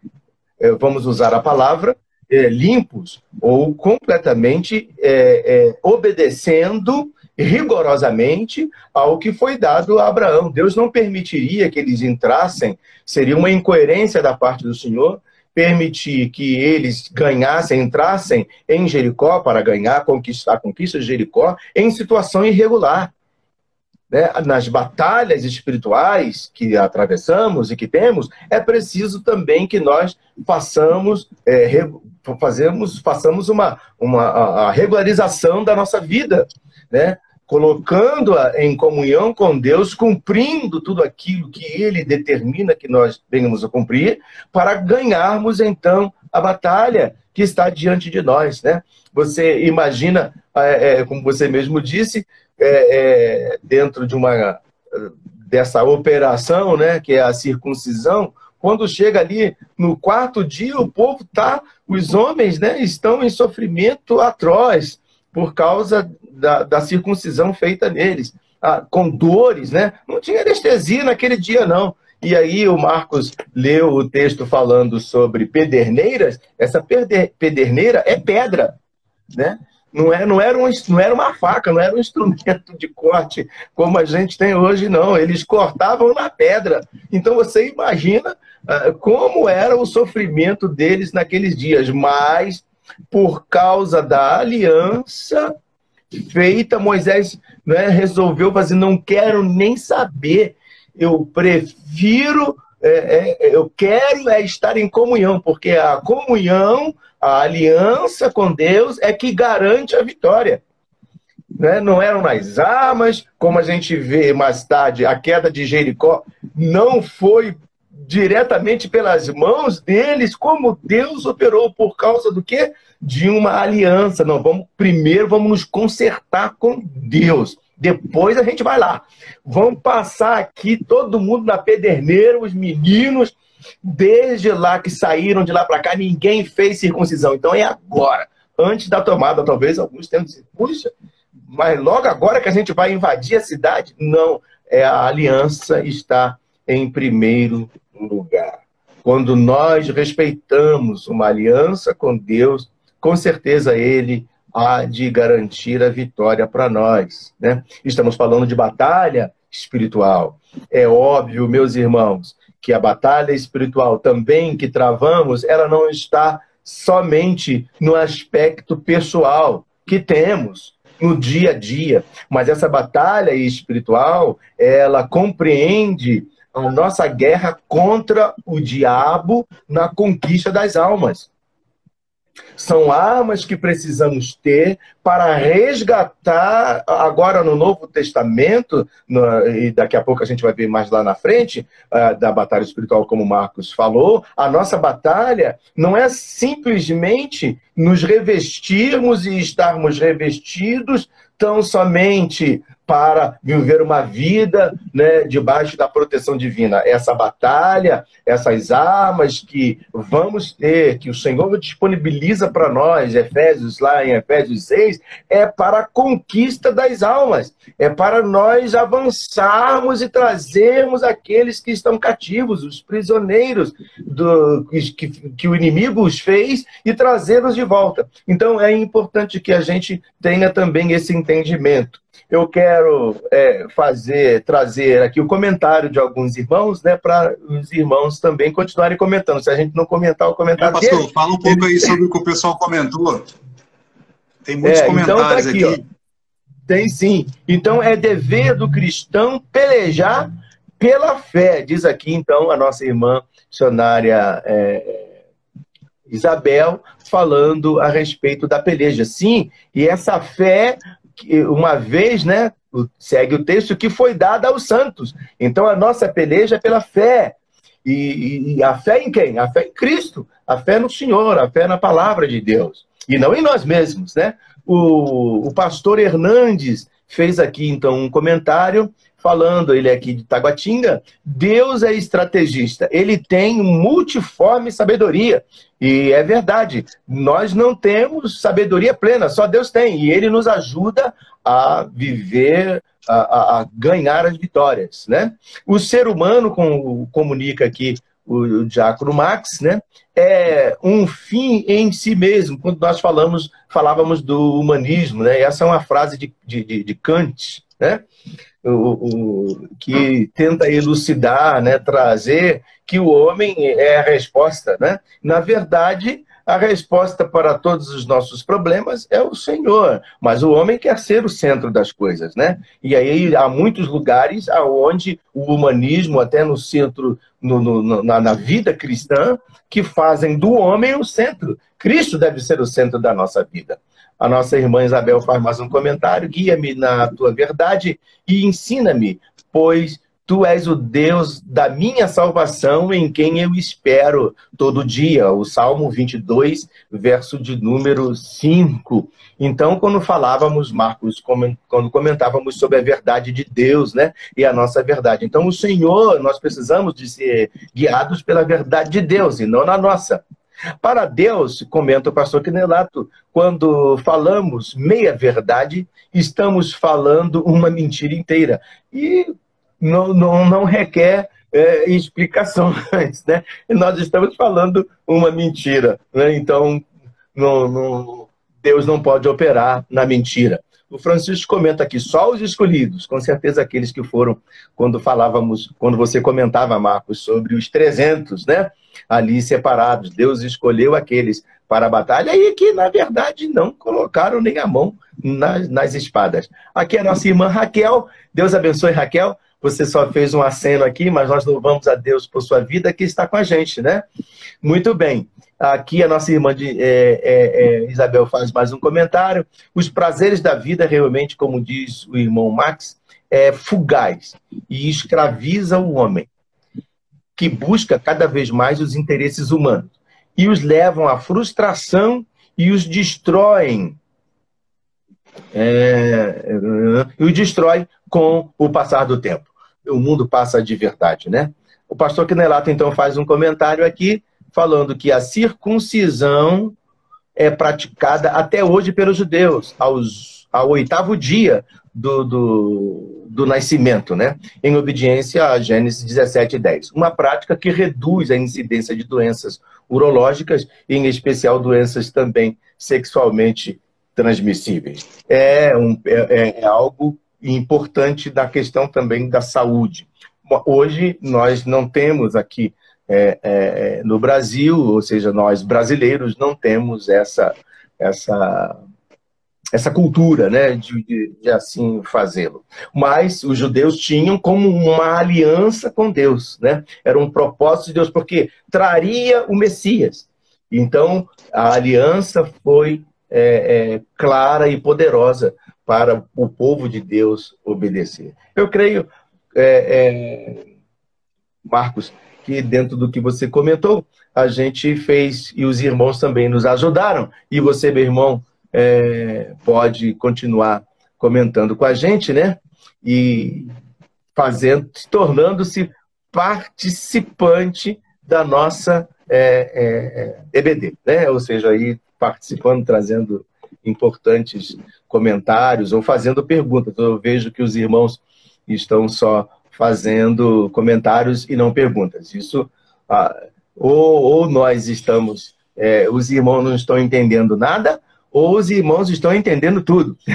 eh, vamos usar a palavra, é, limpos ou completamente é, é, obedecendo rigorosamente ao que foi dado a Abraão. Deus não permitiria que eles entrassem, seria uma incoerência da parte do Senhor permitir que eles ganhassem, entrassem em Jericó para ganhar, conquistar a conquista de Jericó em situação irregular. Né? Nas batalhas espirituais que atravessamos e que temos, é preciso também que nós façamos, é, fazemos, façamos uma, uma a regularização da nossa vida, né? colocando-a em comunhão com Deus, cumprindo tudo aquilo que Ele determina que nós venhamos a cumprir, para ganharmos então a batalha que está diante de nós, né? Você imagina, é, é, como você mesmo disse, é, é, dentro de uma dessa operação, né, que é a circuncisão, quando chega ali no quarto dia, o povo tá, os homens, né, estão em sofrimento atroz por causa da, da circuncisão feita neles, ah, com dores, né? Não tinha anestesia naquele dia, não. E aí o Marcos leu o texto falando sobre pederneiras. Essa pederneira é pedra, né? Não, é, não, era um, não era uma faca, não era um instrumento de corte como a gente tem hoje, não. Eles cortavam na pedra. Então você imagina uh, como era o sofrimento deles naqueles dias. Mas, por causa da aliança feita, Moisés né, resolveu fazer, não quero nem saber, eu prefiro, é, é, eu quero é estar em comunhão, porque a comunhão, a aliança com Deus é que garante a vitória. Né? Não eram nas armas, como a gente vê mais tarde, a queda de Jericó não foi diretamente pelas mãos deles, como Deus operou por causa do quê? De uma aliança. Não, vamos primeiro vamos nos consertar com Deus. Depois a gente vai lá. Vamos passar aqui todo mundo na pederneira, os meninos, desde lá que saíram de lá para cá, ninguém fez circuncisão. Então é agora, antes da tomada, talvez alguns tenham dizer, puxa, mas logo agora que a gente vai invadir a cidade? Não, é a aliança está em primeiro lugar. Quando nós respeitamos uma aliança com Deus, com certeza Ele há de garantir a vitória para nós. Né? Estamos falando de batalha espiritual. É óbvio, meus irmãos, que a batalha espiritual também que travamos, ela não está somente no aspecto pessoal que temos no dia a dia, mas essa batalha espiritual, ela compreende a nossa guerra contra o diabo na conquista das almas. São armas que precisamos ter para resgatar, agora no Novo Testamento, no, e daqui a pouco a gente vai ver mais lá na frente, uh, da batalha espiritual, como Marcos falou, a nossa batalha não é simplesmente nos revestirmos e estarmos revestidos tão somente para viver uma vida né, debaixo da proteção divina. Essa batalha, essas armas que vamos ter, que o Senhor disponibiliza para nós, Efésios, lá em Efésios 6, é para a conquista das almas, é para nós avançarmos e trazermos aqueles que estão cativos, os prisioneiros do, que, que o inimigo os fez e trazê-los de volta. Então é importante que a gente tenha também esse entendimento eu quero é, fazer, trazer aqui o comentário de alguns irmãos, né, para os irmãos também continuarem comentando. Se a gente não comentar o comentário. É, pastor, fala um pouco aí sobre o que o pessoal comentou. Tem muitos é, comentários então tá aqui. aqui. Tem sim. Então é dever do cristão pelejar pela fé, diz aqui então a nossa irmã missionária é, Isabel, falando a respeito da peleja. Sim, e essa fé uma vez, né, segue o texto, que foi dada aos santos. Então a nossa peleja é pela fé. E, e, a fé em quem? A fé em Cristo, a fé no Senhor, a fé na palavra de Deus. E não em nós mesmos, né? O, o pastor Hernandes fez aqui então um comentário falando, ele é aqui de Taguatinga, Deus é estrategista, ele tem multiforme sabedoria. E é verdade, nós não temos sabedoria plena, só Deus tem, e ele nos ajuda a viver, a, a, ganhar as vitórias. Né? O ser humano, como comunica aqui o, o Diácono Max, né, é um fim em si mesmo, quando nós falamos, falávamos do humanismo, né, essa é uma frase de, de, de Kant, né? O, o, que tenta elucidar, né, trazer que o homem é a resposta. Né? Na verdade, a resposta para todos os nossos problemas é o Senhor, mas o homem quer ser o centro das coisas, né? E aí há muitos lugares aonde o humanismo, até no centro, no, no, na, na vida cristã, que fazem do homem o centro. Cristo deve ser o centro da nossa vida. A nossa irmã Isabel faz mais um comentário: guia-me na tua verdade e ensina-me, pois tu és o Deus da minha salvação, em quem eu espero todo dia. O Salmo 22, verso de número 5. Então, quando falávamos, Marcos, quando comentávamos sobre a verdade de Deus, né? E a nossa verdade. Então, o Senhor, nós precisamos de ser guiados pela verdade de Deus e não na nossa. Para Deus, comenta o pastor Quinelato, quando falamos meia verdade, estamos falando uma mentira inteira. E não, não, não requer é, explicações, *laughs* né? Nós estamos falando uma mentira, né? Então, não, não, Deus não pode operar na mentira. O Francisco comenta aqui, só os escolhidos, com certeza aqueles que foram, quando falávamos, quando você comentava, Marcos, sobre os 300, né? Ali separados, Deus escolheu aqueles para a batalha e que, na verdade, não colocaram nem a mão nas, nas espadas. Aqui é a nossa irmã Raquel, Deus abençoe Raquel, você só fez um aceno aqui, mas nós louvamos a Deus por sua vida que está com a gente, né? Muito bem. Aqui a nossa irmã de, é, é, é, Isabel faz mais um comentário. Os prazeres da vida, realmente, como diz o irmão Max, é fugaz e escraviza o homem, que busca cada vez mais os interesses humanos e os levam à frustração e os destroem. É, e os destrói com o passar do tempo. O mundo passa de verdade, né? O pastor Quinelato, então, faz um comentário aqui falando que a circuncisão é praticada até hoje pelos judeus, aos, ao oitavo dia do, do, do nascimento, né? em obediência a Gênesis 17 10. Uma prática que reduz a incidência de doenças urológicas, em especial doenças também sexualmente transmissíveis. É, um, é, é algo importante da questão também da saúde. Hoje, nós não temos aqui é, é, no Brasil, ou seja, nós brasileiros não temos essa, essa, essa cultura né, de, de, de assim fazê-lo. Mas os judeus tinham como uma aliança com Deus, né? era um propósito de Deus, porque traria o Messias. Então, a aliança foi é, é clara e poderosa para o povo de Deus obedecer. Eu creio, é, é, Marcos, que dentro do que você comentou, a gente fez e os irmãos também nos ajudaram. E você, meu irmão, é, pode continuar comentando com a gente, né? e fazendo, tornando-se participante da nossa é, é, EBD, né? Ou seja, aí participando, trazendo importantes comentários ou fazendo perguntas. Eu vejo que os irmãos estão só fazendo comentários e não perguntas. Isso, ah, ou, ou, nós estamos, é, os irmãos não estão entendendo nada, ou os irmãos estão entendendo tudo. *laughs*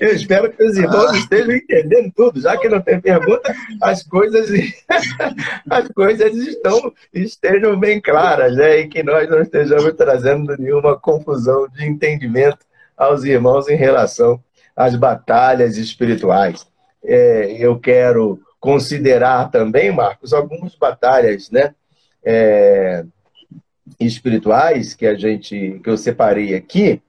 Eu espero que os irmãos estejam entendendo tudo, já que não tem pergunta, as coisas, *laughs* as coisas estão, estejam bem claras, né? E que nós não estejamos trazendo nenhuma confusão de entendimento aos irmãos em relação às batalhas espirituais. É, eu quero considerar também, Marcos, algumas batalhas, né? É, espirituais que a gente que eu separei aqui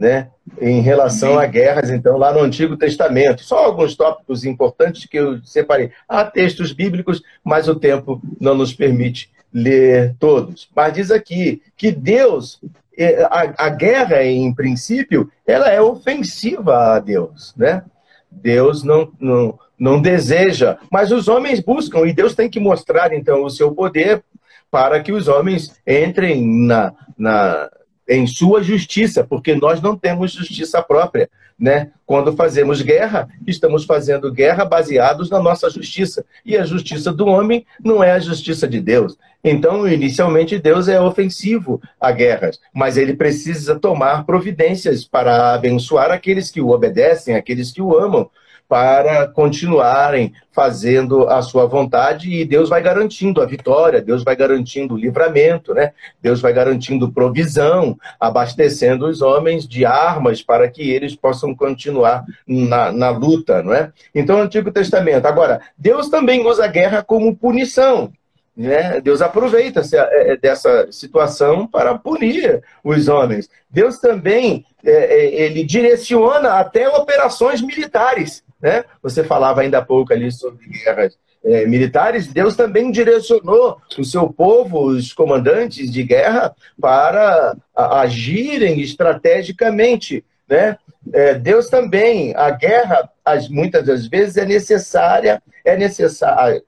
né, em relação a guerras, então, lá no Antigo Testamento. Só alguns tópicos importantes que eu separei. Há textos bíblicos, mas o tempo não nos permite ler todos. Mas diz aqui que Deus, é, a, a guerra, em princípio, ela é ofensiva a Deus, né? Deus não, não, não deseja, mas os homens buscam, e Deus tem que mostrar, então, o seu poder para que os homens entrem na, na, em sua justiça, porque nós não temos justiça própria. Né? Quando fazemos guerra, estamos fazendo guerra baseados na nossa justiça. E a justiça do homem não é a justiça de Deus. Então, inicialmente, Deus é ofensivo a guerras, mas ele precisa tomar providências para abençoar aqueles que o obedecem, aqueles que o amam para continuarem fazendo a sua vontade e Deus vai garantindo a vitória, Deus vai garantindo o livramento, né? Deus vai garantindo provisão, abastecendo os homens de armas para que eles possam continuar na, na luta, não é? Então, Antigo Testamento. Agora, Deus também usa a guerra como punição. Né? Deus aproveita é, é, dessa situação para punir os homens. Deus também é, ele direciona até operações militares. Né? Você falava ainda há pouco ali sobre guerras é, militares. Deus também direcionou o seu povo, os comandantes de guerra, para agirem estrategicamente. Né? É, Deus também, a guerra, as, muitas das vezes, é necessária, é necessária,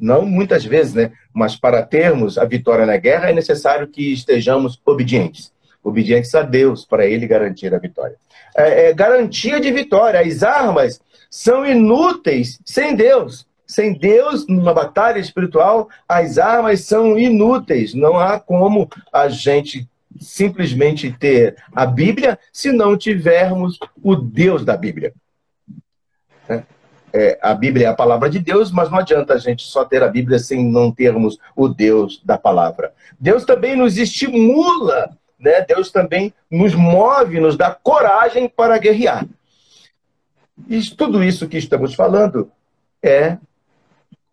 não muitas vezes, né? mas para termos a vitória na guerra, é necessário que estejamos obedientes obedientes a Deus, para Ele garantir a vitória é, é, garantia de vitória. As armas são inúteis sem Deus. Sem Deus, numa batalha espiritual, as armas são inúteis. Não há como a gente simplesmente ter a Bíblia se não tivermos o Deus da Bíblia. É, é a Bíblia é a palavra de Deus, mas não adianta a gente só ter a Bíblia sem não termos o Deus da palavra. Deus também nos estimula né, Deus também nos move, nos dá coragem para guerrear. E tudo isso que estamos falando é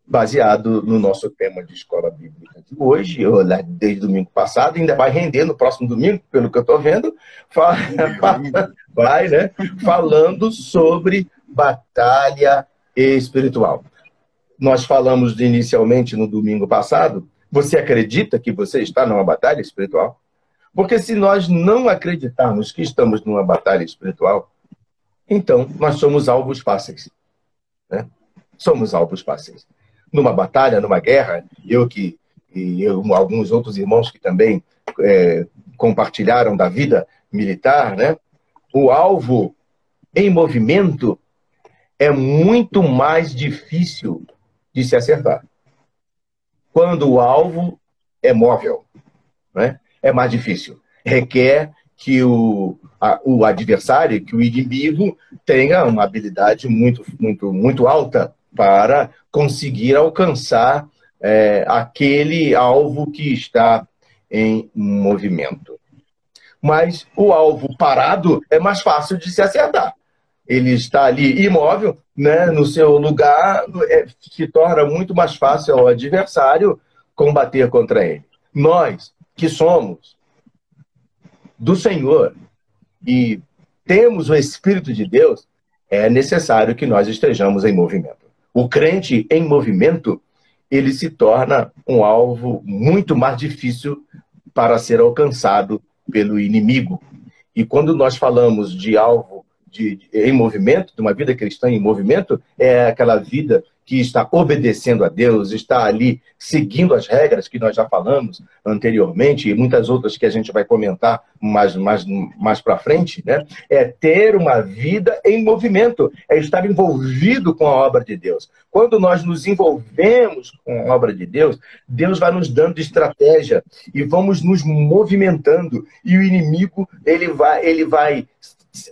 baseado no nosso tema de escola bíblica de hoje, desde domingo passado, ainda vai render no próximo domingo, pelo que eu estou vendo, *laughs* vai, né? Falando sobre batalha espiritual. Nós falamos inicialmente no domingo passado. Você acredita que você está numa batalha espiritual? Porque se nós não acreditarmos que estamos numa batalha espiritual, então nós somos alvos fáceis. Né? Somos alvos fáceis. Numa batalha, numa guerra, eu que e eu, alguns outros irmãos que também é, compartilharam da vida militar, né? o alvo em movimento é muito mais difícil de se acertar. Quando o alvo é móvel. Né? É mais difícil. Requer que o, a, o adversário, que o inimigo, tenha uma habilidade muito, muito, muito alta para conseguir alcançar é, aquele alvo que está em movimento. Mas o alvo parado é mais fácil de se acertar. Ele está ali imóvel, né, no seu lugar, é, se torna muito mais fácil ao adversário combater contra ele. Nós, que somos do Senhor e temos o Espírito de Deus, é necessário que nós estejamos em movimento. O crente em movimento, ele se torna um alvo muito mais difícil para ser alcançado pelo inimigo. E quando nós falamos de alvo de, de, em movimento, de uma vida cristã em movimento, é aquela vida que está obedecendo a Deus, está ali seguindo as regras que nós já falamos anteriormente e muitas outras que a gente vai comentar mais, mais, mais para frente, né? é ter uma vida em movimento, é estar envolvido com a obra de Deus. Quando nós nos envolvemos com a obra de Deus, Deus vai nos dando estratégia e vamos nos movimentando e o inimigo ele vai, ele vai,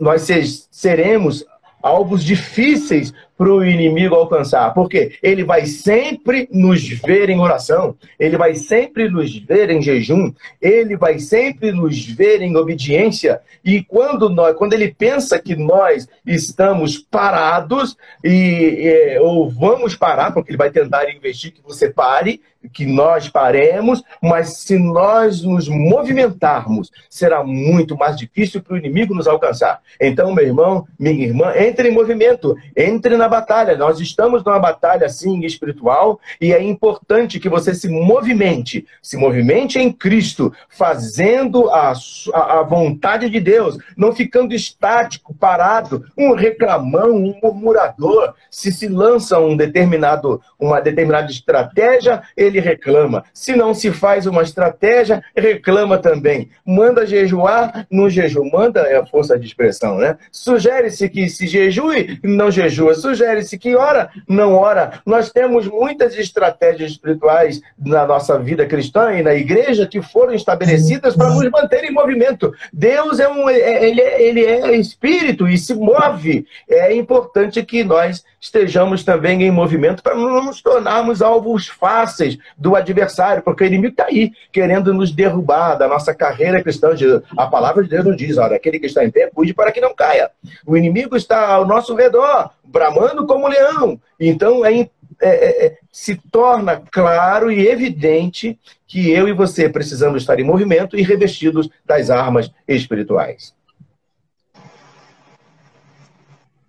nós seremos alvos difíceis para o inimigo alcançar. Porque ele vai sempre nos ver em oração, ele vai sempre nos ver em jejum, ele vai sempre nos ver em obediência. E quando, nós, quando ele pensa que nós estamos parados, e, ou vamos parar, porque ele vai tentar investir que você pare, que nós paremos, mas se nós nos movimentarmos, será muito mais difícil para o inimigo nos alcançar. Então, meu irmão, minha irmã, entre em movimento, entre na batalha. Nós estamos numa batalha, sim, espiritual, e é importante que você se movimente, se movimente em Cristo, fazendo a, a, vontade de Deus, não ficando estático, parado, um reclamão, um murmurador. Se se lança um determinado, uma determinada estratégia, ele reclama. Se não se faz uma estratégia, reclama também. Manda jejuar, no jejum. Manda é a força de expressão, né? Sugere-se que se jejue, não jejua. Sugere-se que ora, não ora. Nós temos muitas estratégias espirituais na nossa vida cristã e na igreja que foram estabelecidas para nos manter em movimento. Deus é um, é, ele, é, ele é espírito e se move. É importante que nós estejamos também em movimento para não nos tornarmos alvos fáceis do adversário, porque o inimigo está aí, querendo nos derrubar da nossa carreira cristã. A palavra de Deus nos diz: olha, aquele que está em pé, cuide para que não caia. O inimigo está ao nosso redor, bramando como leão. Então, é, é, é, é, se torna claro e evidente que eu e você precisamos estar em movimento e revestidos das armas espirituais.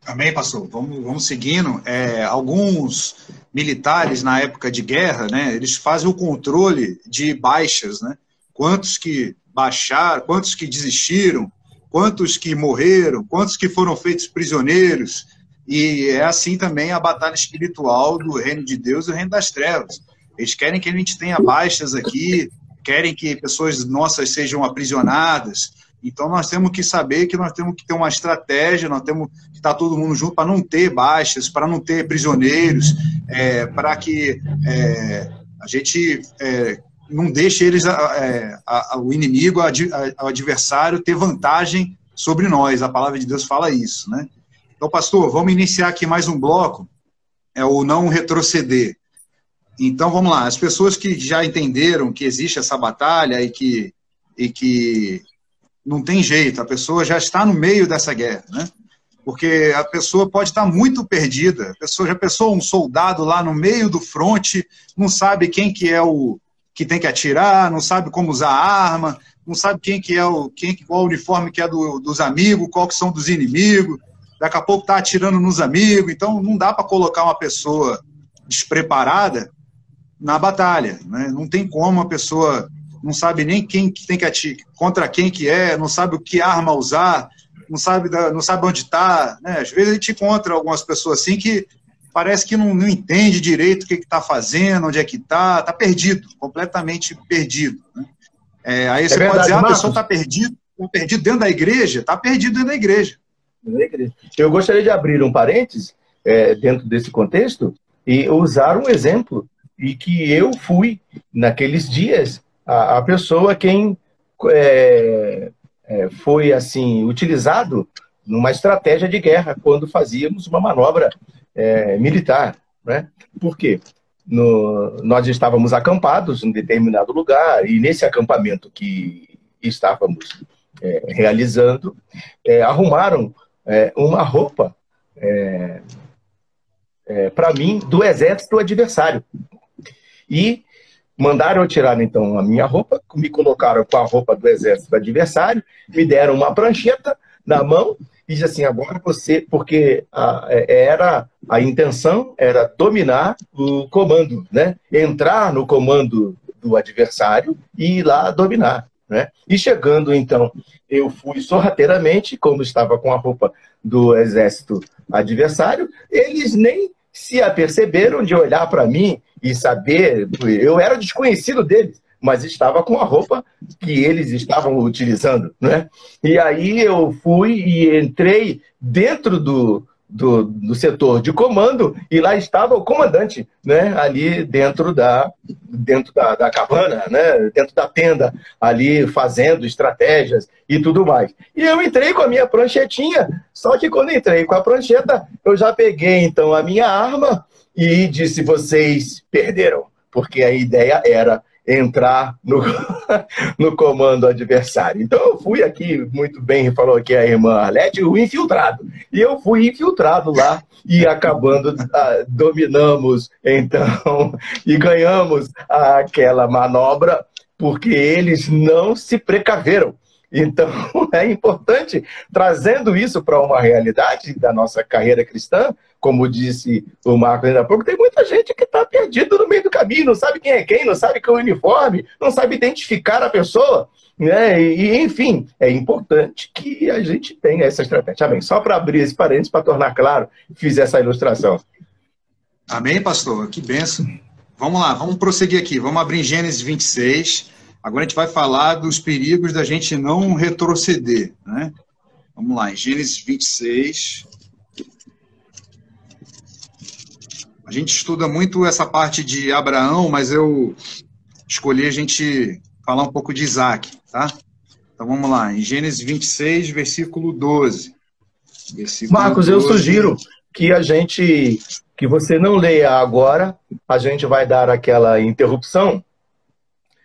Amém, pastor. Vamos, vamos seguindo. É, alguns militares na época de guerra, né, eles fazem o controle de baixas, né? Quantos que baixaram, quantos que desistiram, quantos que morreram, quantos que foram feitos prisioneiros. E é assim também a batalha espiritual do reino de Deus e do reino das trevas. Eles querem que a gente tenha baixas aqui, querem que pessoas nossas sejam aprisionadas, então nós temos que saber que nós temos que ter uma estratégia, nós temos que estar todo mundo junto para não ter baixas, para não ter prisioneiros, é, para que é, a gente é, não deixe eles, é, a, a, o inimigo, a, a, o adversário, ter vantagem sobre nós. A palavra de Deus fala isso, né? Então, pastor, vamos iniciar aqui mais um bloco, é o não retroceder. Então, vamos lá. As pessoas que já entenderam que existe essa batalha e que, e que não tem jeito, a pessoa já está no meio dessa guerra, né? Porque a pessoa pode estar muito perdida. A pessoa já pensou um soldado lá no meio do fronte, não sabe quem que é o que tem que atirar, não sabe como usar a arma, não sabe quem que é o quem qual o uniforme que é do, dos amigos, qual que são dos inimigos. Daqui a pouco está atirando nos amigos, então não dá para colocar uma pessoa despreparada na batalha, né? Não tem como a pessoa não sabe nem quem que tem que atirar, contra quem que é, não sabe o que arma usar, não sabe, não sabe onde está. Né? Às vezes a gente encontra algumas pessoas assim que parece que não, não entende direito o que está fazendo, onde é que está, está perdido, completamente perdido. Né? É, aí é você verdade, pode dizer, ah, a pessoa está perdido, tá perdido dentro da igreja, está perdido dentro da igreja. Eu gostaria de abrir um parênteses é, dentro desse contexto e usar um exemplo e que eu fui naqueles dias a, a pessoa quem é, é, foi assim utilizado numa estratégia de guerra quando fazíamos uma manobra é, militar. Né? Por quê? No, nós estávamos acampados em determinado lugar e nesse acampamento que estávamos é, realizando, é, arrumaram é, uma roupa é, para mim do exército adversário. E Mandaram eu tirar, então, a minha roupa, me colocaram com a roupa do exército adversário, me deram uma prancheta na mão e disse assim, agora você... Porque a, é, era a intenção era dominar o comando, né? Entrar no comando do adversário e ir lá dominar. Né? E chegando, então, eu fui sorrateiramente, como estava com a roupa do exército adversário, eles nem se aperceberam de olhar para mim e saber, eu era desconhecido deles, mas estava com a roupa que eles estavam utilizando, né? E aí eu fui e entrei dentro do, do, do, setor de comando e lá estava o comandante, né, ali dentro da dentro da, da cabana, né, dentro da tenda, ali fazendo estratégias e tudo mais. E eu entrei com a minha pranchetinha, só que quando entrei com a prancheta, eu já peguei então a minha arma e disse: vocês perderam, porque a ideia era entrar no, *laughs* no comando adversário. Então eu fui aqui, muito bem, falou aqui a irmã Arlete, o infiltrado. E eu fui infiltrado lá e acabando, ah, dominamos então *laughs* e ganhamos aquela manobra porque eles não se precaveram. Então, *laughs* é importante, trazendo isso para uma realidade da nossa carreira cristã, como disse o Marco ainda há pouco, tem muita gente que está perdido no meio do caminho, não sabe quem é quem, não sabe que é o uniforme, não sabe identificar a pessoa. Né? E, enfim, é importante que a gente tenha essa estratégia. Amém. Só para abrir esse parênteses, para tornar claro, fiz essa ilustração. Amém, pastor? Que benção. Vamos lá, vamos prosseguir aqui. Vamos abrir em Gênesis 26. Agora a gente vai falar dos perigos da gente não retroceder. Né? Vamos lá, em Gênesis 26. A gente estuda muito essa parte de Abraão, mas eu escolhi a gente falar um pouco de Isaac, tá? Então vamos lá, em Gênesis 26, versículo 12. Versículo Marcos, 12. eu sugiro que a gente, que você não leia agora, a gente vai dar aquela interrupção.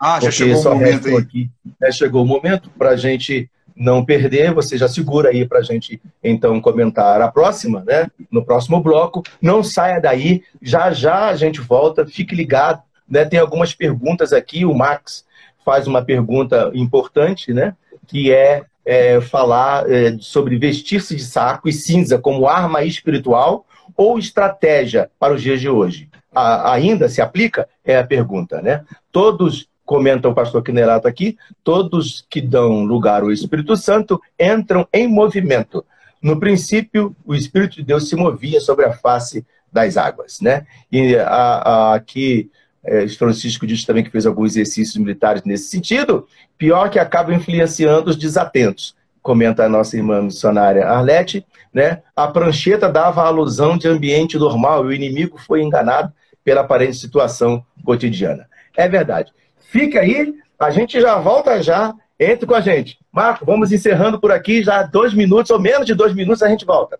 Ah, já chegou o momento aí. Aqui, né, chegou o momento para a gente não perder, você já segura aí para a gente então comentar a próxima, né? No próximo bloco. Não saia daí, já já a gente volta, fique ligado. Né? Tem algumas perguntas aqui, o Max faz uma pergunta importante, né? Que é, é falar é, sobre vestir-se de saco e cinza como arma espiritual ou estratégia para os dias de hoje. A, ainda se aplica? É a pergunta, né? Todos comenta o pastor Quinerato aqui, todos que dão lugar ao Espírito Santo entram em movimento. No princípio, o Espírito de Deus se movia sobre a face das águas, né? E a, a, aqui, é, Francisco diz também que fez alguns exercícios militares nesse sentido, pior que acaba influenciando os desatentos, comenta a nossa irmã missionária Arlete, né? A prancheta dava a alusão de ambiente normal e o inimigo foi enganado pela aparente situação cotidiana. É verdade. Fique aí, a gente já volta já. Entre com a gente. Marco, vamos encerrando por aqui, já dois minutos ou menos de dois minutos a gente volta.